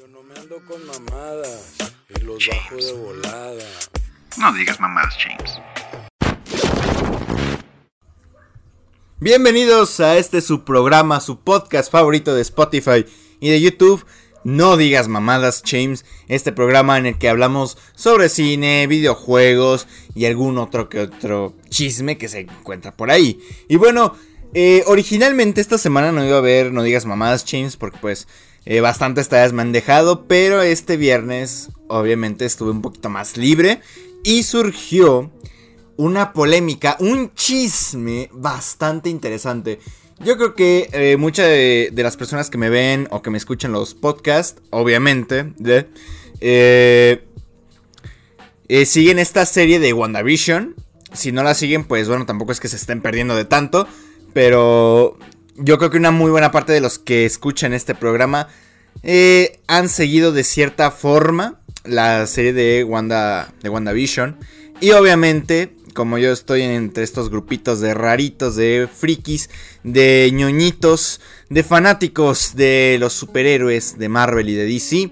Yo no me ando con mamadas y los bajo de volada. No digas mamadas, James. Bienvenidos a este su programa, su podcast favorito de Spotify y de YouTube. No digas mamadas, James. Este programa en el que hablamos sobre cine, videojuegos y algún otro que otro chisme que se encuentra por ahí. Y bueno, eh, originalmente esta semana no iba a ver No digas mamadas, James, porque pues eh, bastantes tareas me han dejado. Pero este viernes, obviamente, estuve un poquito más libre y surgió una polémica, un chisme bastante interesante. Yo creo que eh, muchas de, las personas que me ven o que me escuchan los podcasts, obviamente, eh, eh, siguen esta serie de WandaVision. Si no la siguen, pues bueno, tampoco es que se estén perdiendo de tanto. Pero yo creo que una muy buena parte de los que escuchan este programa han seguido de cierta forma la serie de, Wanda, de WandaVision. Y obviamente como yo estoy entre estos grupitos de raritos, de frikis, de ñoñitos, de fanáticos de los superhéroes de Marvel y de DC.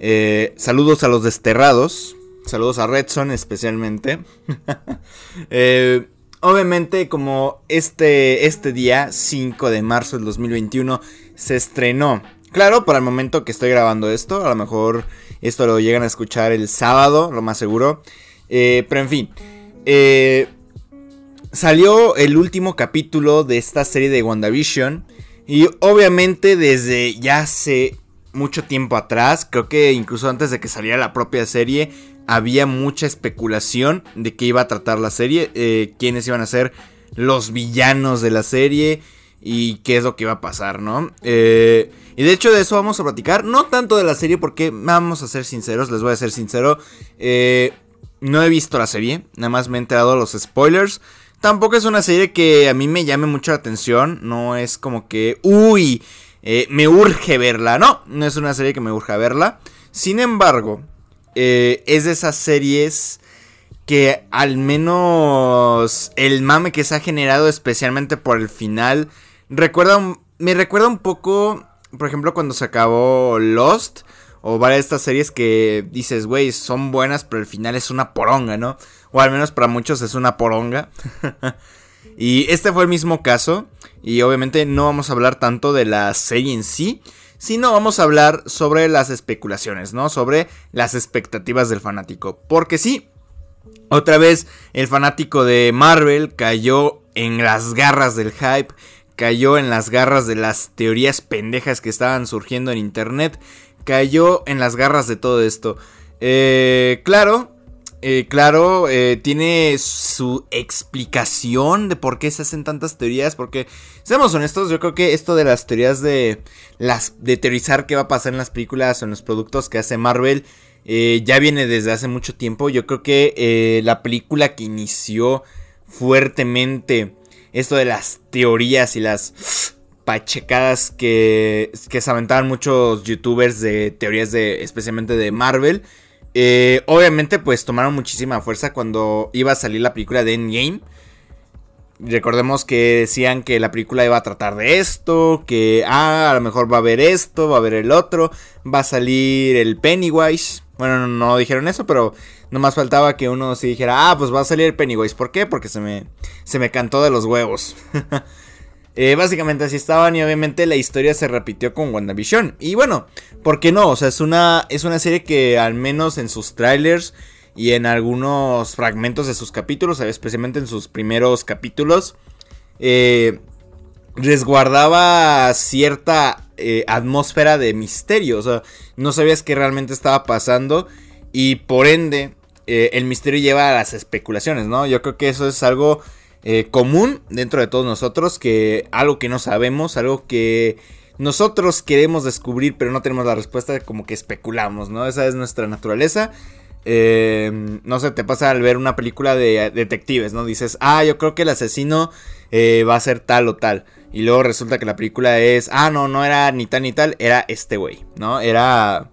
Eh, saludos a los desterrados. Saludos a Redson especialmente. Eh, obviamente como este, este día, 5 de marzo del 2021, se estrenó. Claro, para el momento que estoy grabando esto, a lo mejor esto lo llegan a escuchar el sábado, lo más seguro. Eh, pero en fin. Eh, salió el último capítulo de esta serie de WandaVision. Y obviamente desde ya hace mucho tiempo atrás, creo que incluso antes de que saliera la propia serie, había mucha especulación de qué iba a tratar la serie, eh, quiénes iban a ser los villanos de la serie y qué es lo que iba a pasar, ¿no? Eh, y de hecho de eso vamos a platicar, no tanto de la serie porque vamos a ser sinceros, les voy a ser sincero, eh, no he visto la serie, nada más me he enterado los spoilers. Tampoco es una serie que a mí me llame mucho la atención, no es como que, uy, me urge verla, no, no es una serie que me urge verla. Sin embargo, eh, es de esas series que al menos el mame que se ha generado especialmente por el final, recuerda, me recuerda un poco, por ejemplo, cuando se acabó Lost o varias de estas series que dices, güey, son buenas, pero al final es una poronga, ¿no? O al menos para muchos es una poronga. y este fue el mismo caso. Y obviamente no vamos a hablar tanto de la serie en sí, sino vamos a hablar sobre las especulaciones, ¿no? Sobre las expectativas del fanático. Porque sí, otra vez el fanático de Marvel cayó en las garras del hype, cayó en las garras de las teorías pendejas que estaban surgiendo en internet cayó en las garras de todo esto. Eh, claro, eh, claro, eh, tiene su explicación de por qué se hacen tantas teorías. Porque, seamos honestos, yo creo que esto de las teorías de, las, de teorizar qué va a pasar en las películas o en los productos que hace Marvel ya viene desde hace mucho tiempo. Yo creo que la película que inició fuertemente esto de las teorías y las pachecadas que, que se aventaban muchos youtubers de teorías de, especialmente de Marvel. Eh, obviamente pues tomaron muchísima fuerza cuando iba a salir la película de Endgame. Recordemos que decían que la película iba a tratar de esto, que ah, a lo mejor va a haber esto, va a haber el otro, va a salir el Pennywise. Bueno, no, dijeron eso, pero nomás faltaba que uno se dijera, ah, pues va a salir el Pennywise. ¿Por qué? Porque se me, se me cantó de los huevos. Eh, básicamente así estaban y obviamente la historia se repitió con WandaVision. Y bueno, ¿por qué no? O sea, es una, es una serie que al menos en sus trailers y en algunos fragmentos de sus capítulos, especialmente en sus primeros capítulos, eh, resguardaba cierta eh, atmósfera de misterio. O sea, no sabías qué realmente estaba pasando y por ende el misterio lleva a las especulaciones, ¿no? Yo creo que eso es algo eh, común dentro de todos nosotros, que algo que no sabemos, algo que nosotros queremos descubrir pero no tenemos la respuesta, como que especulamos, ¿no? Esa es nuestra naturaleza. Eh, no sé, te pasa al ver una película de detectives, ¿no? Dices, ah, yo creo que el asesino eh, va a ser tal o tal. Y luego resulta que la película es, ah, no, no era ni tal ni tal, era este güey, ¿no? Era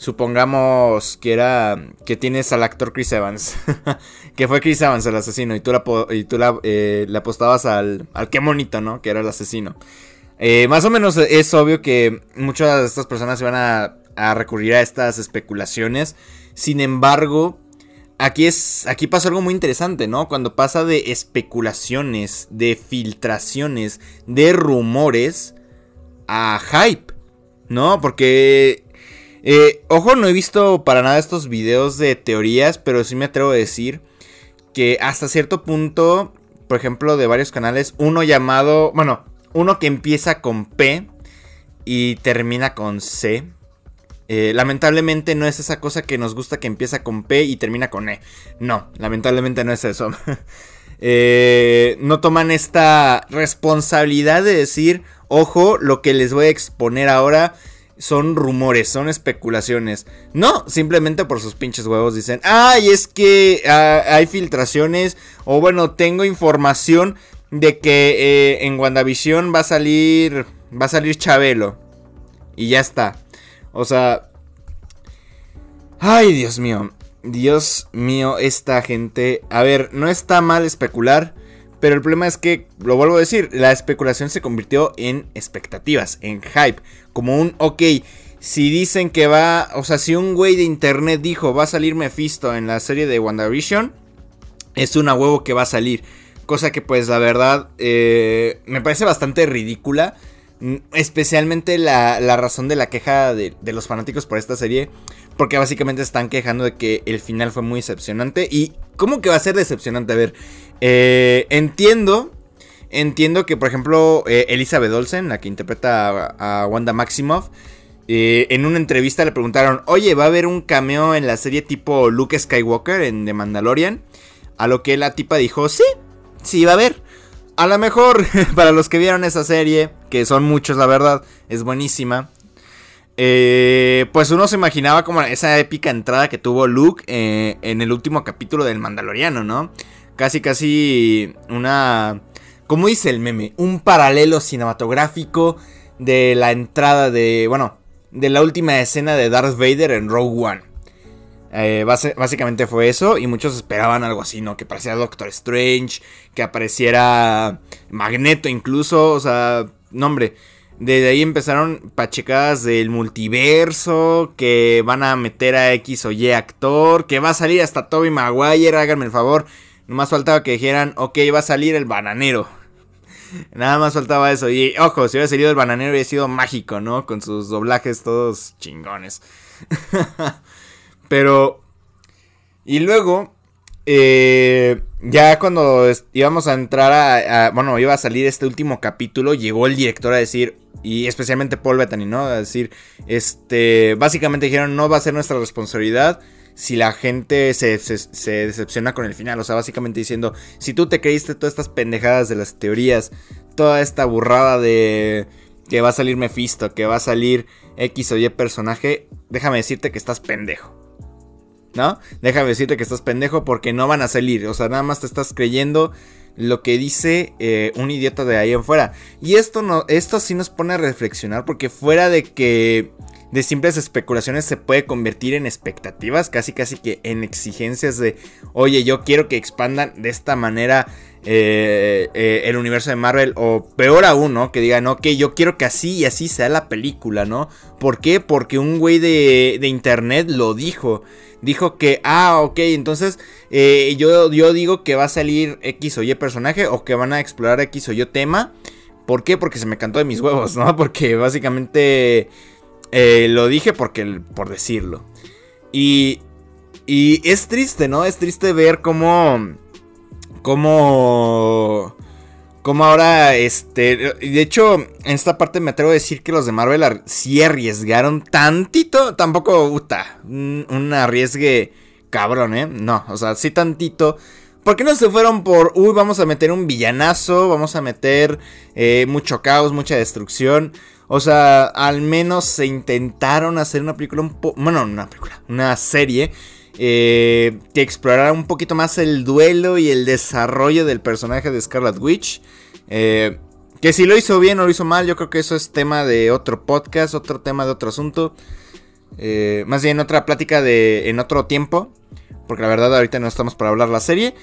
supongamos que era que tienes al actor Chris Evans, que fue Chris Evans el asesino y tú la, y tú la, eh, le apostabas al, al qué monito, ¿no? Que era el asesino. Eh, más o menos es obvio que muchas de estas personas iban a a recurrir a estas especulaciones. Sin embargo, aquí es aquí pasa algo muy interesante, ¿no? Cuando pasa de especulaciones, de filtraciones, de rumores a hype, ¿no? Porque eh, ojo, no he visto para nada estos videos de teorías, pero sí me atrevo a decir que hasta cierto punto, por ejemplo, de varios canales, uno llamado, bueno, uno que empieza con P y termina con C. Eh, lamentablemente no es esa cosa que nos gusta que empieza con P y termina con E. No, lamentablemente no es eso. Eh, no toman esta responsabilidad de decir, ojo, lo que les voy a exponer ahora son rumores, son especulaciones. No, simplemente por sus pinches huevos dicen, ay, es que ah, hay filtraciones o bueno, tengo información de que eh, en WandaVision va a salir, va a salir Chabelo. Y ya está. O sea... Ay, Dios mío. Dios mío, esta gente... A ver, no está mal especular. Pero el problema es que, lo vuelvo a decir, la especulación se convirtió en expectativas, en hype. Como un, ok, si dicen que va, o sea, si un güey de internet dijo va a salir Mephisto en la serie de WandaVision, es una huevo que va a salir. Cosa que pues la verdad eh, me parece bastante ridícula. Mm, especialmente la, razón de la queja de, de, los fanáticos por esta serie. Porque básicamente están quejando de que el final fue muy decepcionante. ¿Y cómo que va a ser decepcionante? A ver, eh, entiendo. Entiendo que, por ejemplo, eh, Elizabeth Olsen, la que interpreta a, Wanda Maximoff, eh, en una entrevista le preguntaron: Oye, ¿va a haber un cameo en la serie tipo Luke Skywalker en The Mandalorian? A lo que la tipa dijo: Sí, sí, va a haber. A lo mejor, para los que vieron esa serie, que son muchos, la verdad, es buenísima. pues uno se imaginaba como esa épica entrada que tuvo Luke en el último capítulo del Mandaloriano, ¿no? Casi, casi una... ¿Cómo dice el meme? Un paralelo cinematográfico de la entrada de... Bueno, de la última escena de Darth Vader en Rogue One. Eh, básicamente fue eso y muchos esperaban algo así, ¿no? Que apareciera Doctor Strange, que apareciera Magneto incluso, o sea, no hombre. Desde ahí empezaron pachecadas del multiverso, que van a meter a X o Y actor, que va a salir hasta Toby Maguire, háganme el favor. Nomás faltaba que dijeran, ok, va a salir el bananero. Nada más faltaba eso. Y ojo, si hubiera salido el bananero hubiera sido mágico, ¿no? Con sus doblajes todos chingones. Pero... Y luego... Eh, ya cuando íbamos a entrar a, Bueno, iba a salir este último capítulo, llegó el director a decir... Y especialmente Paul Bettany, ¿no? A decir... Este... Básicamente dijeron, no va a ser nuestra responsabilidad si la gente se, decepciona con el final. O sea, básicamente diciendo, si tú te creíste todas estas pendejadas de las teorías, toda esta burrada de que va a salir Mephisto, que va a salir X o Y personaje, déjame decirte que estás pendejo. ¿No? Déjame decirte que estás pendejo porque no van a salir. O sea, nada más te estás creyendo lo que dice eh, un idiota de ahí en fuera. Y esto, no, esto sí nos pone a reflexionar porque fuera de que de simples especulaciones se puede convertir en expectativas, casi casi que en exigencias de, oye, yo quiero que expandan de esta manera eh, eh, el universo de Marvel, o peor aún, ¿no? Que digan, ok, yo quiero que así y así sea la película, ¿no? ¿Por qué? Porque un güey de, de internet lo dijo. Dijo que, ah, ok, entonces eh, yo, yo digo que va a salir X o Y personaje o que van a explorar X o Y tema. ¿Por qué? Porque se me cantó de mis huevos, ¿no? Porque básicamente eh, lo dije porque, por decirlo. Y, y es triste, ¿no? Es triste ver cómo... Cómo... Cómo ahora, este... De hecho, en esta parte me atrevo a decir que los de Marvel sí arriesgaron tantito. Tampoco, puta, un, arriesgue cabrón, ¿eh? No, o sea, sí tantito. ¿Por qué no se fueron por, uy, vamos a meter un villanazo, vamos a meter eh, mucho caos, mucha destrucción? O sea, al menos se intentaron hacer una película un poco... Bueno, una película, una serie eh, que explorara un poquito más el duelo y el desarrollo del personaje de Scarlet Witch. Eh, que si lo hizo bien o lo hizo mal, yo creo que eso es tema de otro podcast, otro tema de otro asunto. Eh, más bien otra plática de en otro tiempo. porque la verdad ahorita no estamos para hablar la serie.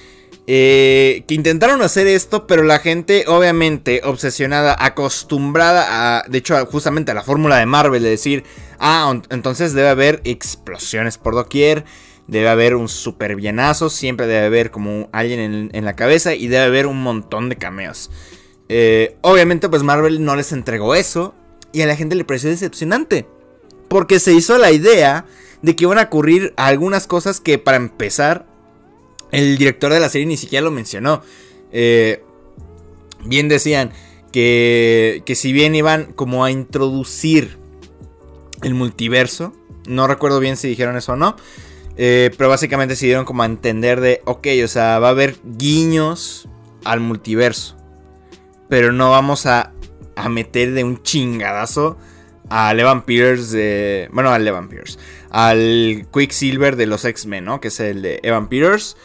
Eh, que intentaron hacer esto, pero la gente obviamente obsesionada, acostumbrada a, de hecho justamente a la fórmula de Marvel de decir, ah, entonces debe haber explosiones por doquier, debe haber un super bienazo, siempre debe haber como alguien en, la cabeza y debe haber un montón de cameos. Eh, obviamente pues Marvel no les entregó eso y a la gente le pareció decepcionante, porque se hizo la idea de que iban a ocurrir algunas cosas que para empezar el director de la serie ni siquiera lo mencionó. Eh, bien decían que, que si bien iban como a introducir el multiverso, no recuerdo bien si dijeron eso o no, eh, pero básicamente se dieron como a entender de, ok, o sea, va a haber guiños al multiverso, pero no vamos a, a meter de un chingadazo a Evan Pierce de... Bueno, al Evan Pierce. Al Quicksilver de los X-Men, ¿no? Que es el de Evan Peters.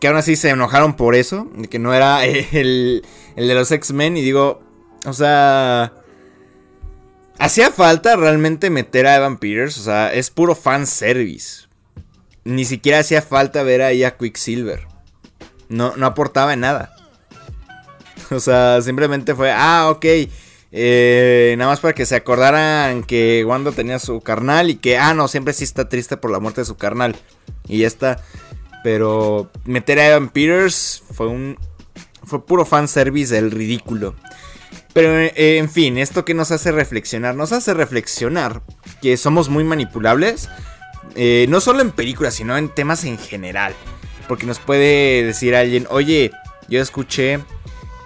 Que aún así se enojaron por eso. Que no era el, el de los X-Men. Y digo, o sea... Hacía falta realmente meter a Evan Peters. O sea, es puro fan service. Ni siquiera hacía falta ver ahí a Quicksilver. No, no aportaba en nada. O sea, simplemente fue, ah, ok. Eh, nada más para que se acordaran que Wanda tenía su carnal y que, ah, no, siempre sí está triste por la muerte de su carnal. Y ya está. Pero meter a Evan Peters fue un. Fue puro fanservice del ridículo. Pero eh, en fin, esto que nos hace reflexionar, nos hace reflexionar que somos muy manipulables. Eh, no solo en películas, sino en temas en general. Porque nos puede decir alguien, oye, yo escuché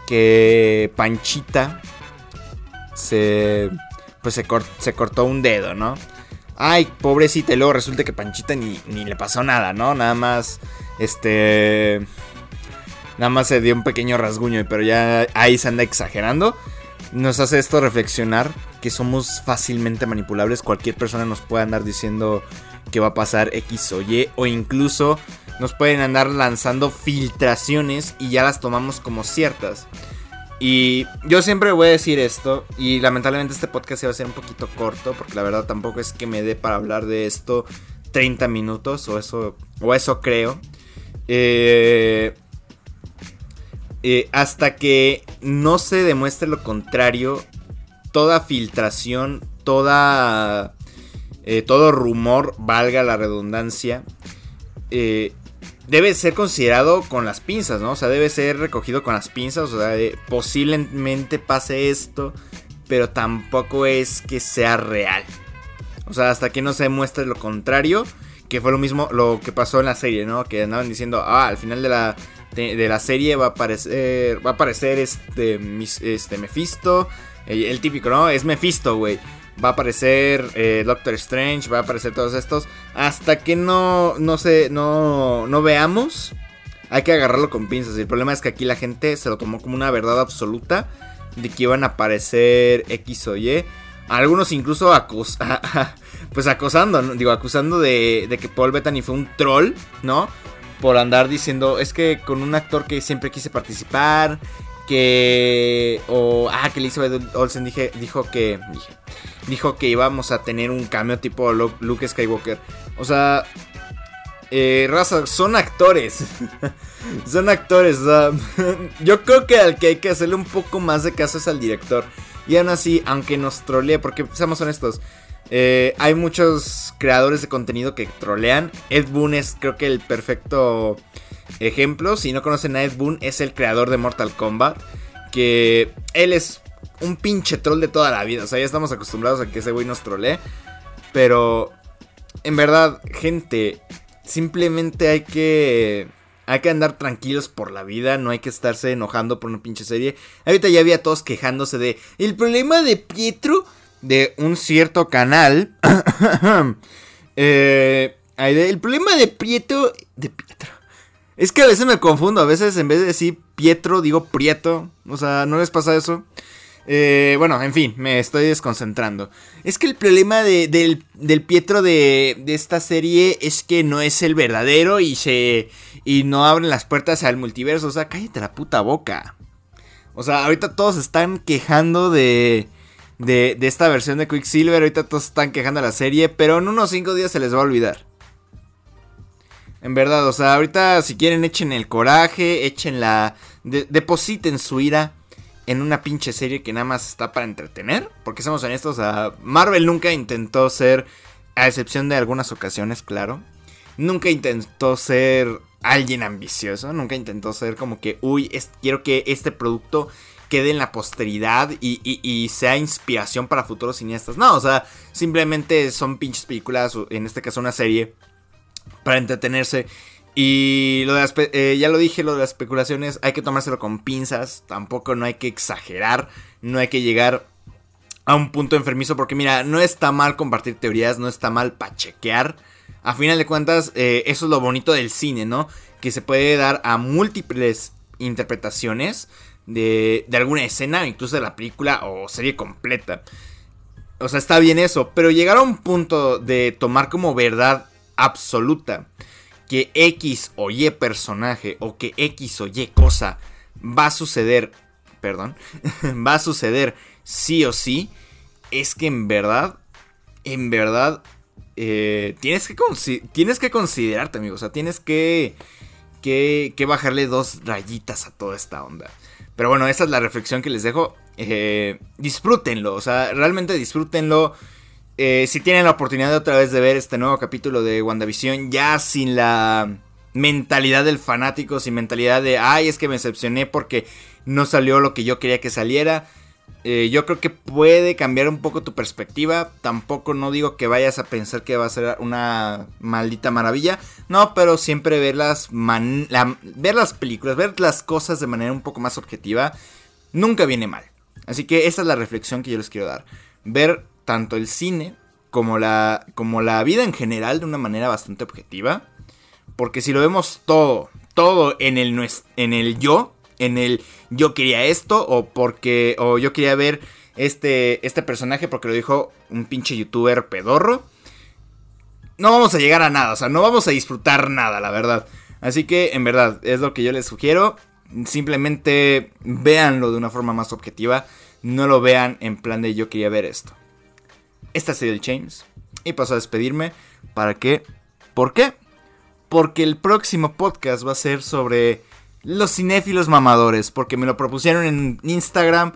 que Panchita se pues se, se, cortó un dedo, ¿no? Ay, pobrecita, y luego resulta que Panchita ni, ni le pasó nada, ¿no? Nada más, este... Nada más se dio un pequeño rasguño, pero ya ahí se anda exagerando. Nos hace esto reflexionar que somos fácilmente manipulables. Cualquier persona nos puede andar diciendo que va a pasar X o Y. O incluso nos pueden andar lanzando filtraciones y ya las tomamos como ciertas. Y yo siempre voy a decir esto, y lamentablemente este podcast se va a ser un poquito corto, porque la verdad tampoco es que me dé para hablar de esto 30 minutos, o eso, o eso creo. Eh, eh, hasta que no se demuestre lo contrario, toda filtración, toda, eh, todo rumor, valga la redundancia, debe ser considerado con las pinzas, ¿no? O sea, debe ser recogido con las pinzas. O sea, posiblemente pase esto, pero tampoco es que sea real. O sea, hasta que no se muestre lo contrario, que fue lo mismo lo que pasó en la serie, ¿no? Que andaban diciendo, ah, al final de la, de, la serie va a aparecer, va a aparecer este, este Mephisto. el típico, ¿no? Es Mephisto, güey va a aparecer eh, Doctor Strange, va a aparecer todos estos. Hasta que no, no sé, no, no veamos, hay que agarrarlo con pinzas. El problema es que aquí la gente se lo tomó como una verdad absoluta de que iban a aparecer X o Y. Algunos incluso acus pues acosando, digo, acusando de, de que Paul Bettany fue un troll, ¿no? Por andar diciendo, es que con un actor que siempre quise participar, que... O... Ah, que Elizabeth Olsen dije, dijo que... Dije, dijo que íbamos a tener un cambio tipo Luke Skywalker. O sea, eh, raza, son actores. son actores. yo creo que al que hay que hacerle un poco más de caso es al director. Y aún así, aunque nos trolee, porque seamos honestos, eh, hay muchos creadores de contenido que trolean. Ed Boon es creo que el perfecto ejemplo. Si no conocen a Ed Boon, es el creador de Mortal Kombat. Que él es un pinche troll de toda la vida. O sea, ya estamos acostumbrados a que ese güey nos trolee. Pero, en verdad, gente, simplemente hay que... Hay que andar tranquilos por la vida, no hay que estarse enojando por una pinche serie. Ahorita ya había todos quejándose de el problema de Pietro de un cierto canal. eh, el problema de Pietro de Pietro. Es que a veces me confundo, a veces en vez de decir Pietro digo Prieto, o sea, ¿no les pasa eso? Eh, bueno, en fin, me estoy desconcentrando. Es que el problema del, Pietro de, esta serie es que no es el verdadero y se. y no abren las puertas al multiverso. O sea, cállate la puta boca. O sea, ahorita todos están quejando de. De, de esta versión de Quicksilver. Ahorita todos están quejando de la serie. Pero en unos 5 días se les va a olvidar. En verdad, o sea, ahorita si quieren echen el coraje, echen la... depositen su ira en una pinche serie que nada más está para entretener. Porque somos honestos, o sea, Marvel nunca intentó ser, a excepción de algunas ocasiones, claro, nunca intentó ser alguien ambicioso, nunca intentó ser como que, uy, quiero que este producto quede en la posteridad y, sea inspiración para futuros cineastas. No, o sea, simplemente son pinches películas, en este caso una serie, para entretenerse. Y lo de eh, ya lo dije, lo de las especulaciones hay que tomárselo con pinzas, tampoco no hay que exagerar, no hay que llegar a un punto enfermizo porque mira, no está mal compartir teorías, no está mal pachequear. A final de cuentas, eh, eso es lo bonito del cine, ¿no? Que se puede dar a múltiples interpretaciones de, de alguna escena, incluso de la película o serie completa. O sea, está bien eso, pero llegar a un punto de tomar como verdad absoluta que X o Y personaje o que X o Y cosa va a suceder, perdón, va a suceder sí o sí, es que en verdad, en verdad, eh, tienes, que tienes que considerarte, amigo, o sea, tienes que, que, que, bajarle dos rayitas a toda esta onda. Pero bueno, esa es la reflexión que les dejo. Eh, disfrútenlo, o sea, realmente disfrútenlo. Eh, si tienen la oportunidad de otra vez de ver este nuevo capítulo de WandaVision, ya sin la mentalidad del fanático, sin mentalidad de, ay, es que me decepcioné porque no salió lo que yo quería que saliera. Eh, yo creo que puede cambiar un poco tu perspectiva. Tampoco no digo que vayas a pensar que va a ser una maldita maravilla. No, pero siempre ver las, ver las películas, ver las cosas de manera un poco más objetiva, nunca viene mal. Así que esa es la reflexión que yo les quiero dar. Ver tanto el cine como la, como la vida en general de una manera bastante objetiva. Porque si lo vemos todo, todo en el, en el yo, en el yo quería esto o porque o yo quería ver este, este personaje porque lo dijo un pinche youtuber pedorro. No vamos a llegar a nada, o sea, no vamos a disfrutar nada, la verdad. Así que, en verdad, es lo que yo les sugiero. Simplemente véanlo de una forma más objetiva. No lo vean en plan de yo quería ver esto. Esta ha sido el James. Y paso a despedirme. ¿Para qué? ¿Por qué? Porque el próximo podcast va a ser sobre los cinéfilos mamadores. Porque me lo propusieron en Instagram.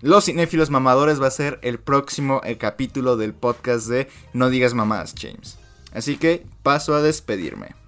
Los cinéfilos mamadores va a ser el próximo capítulo del podcast de No digas mamadas, James. Así que paso a despedirme.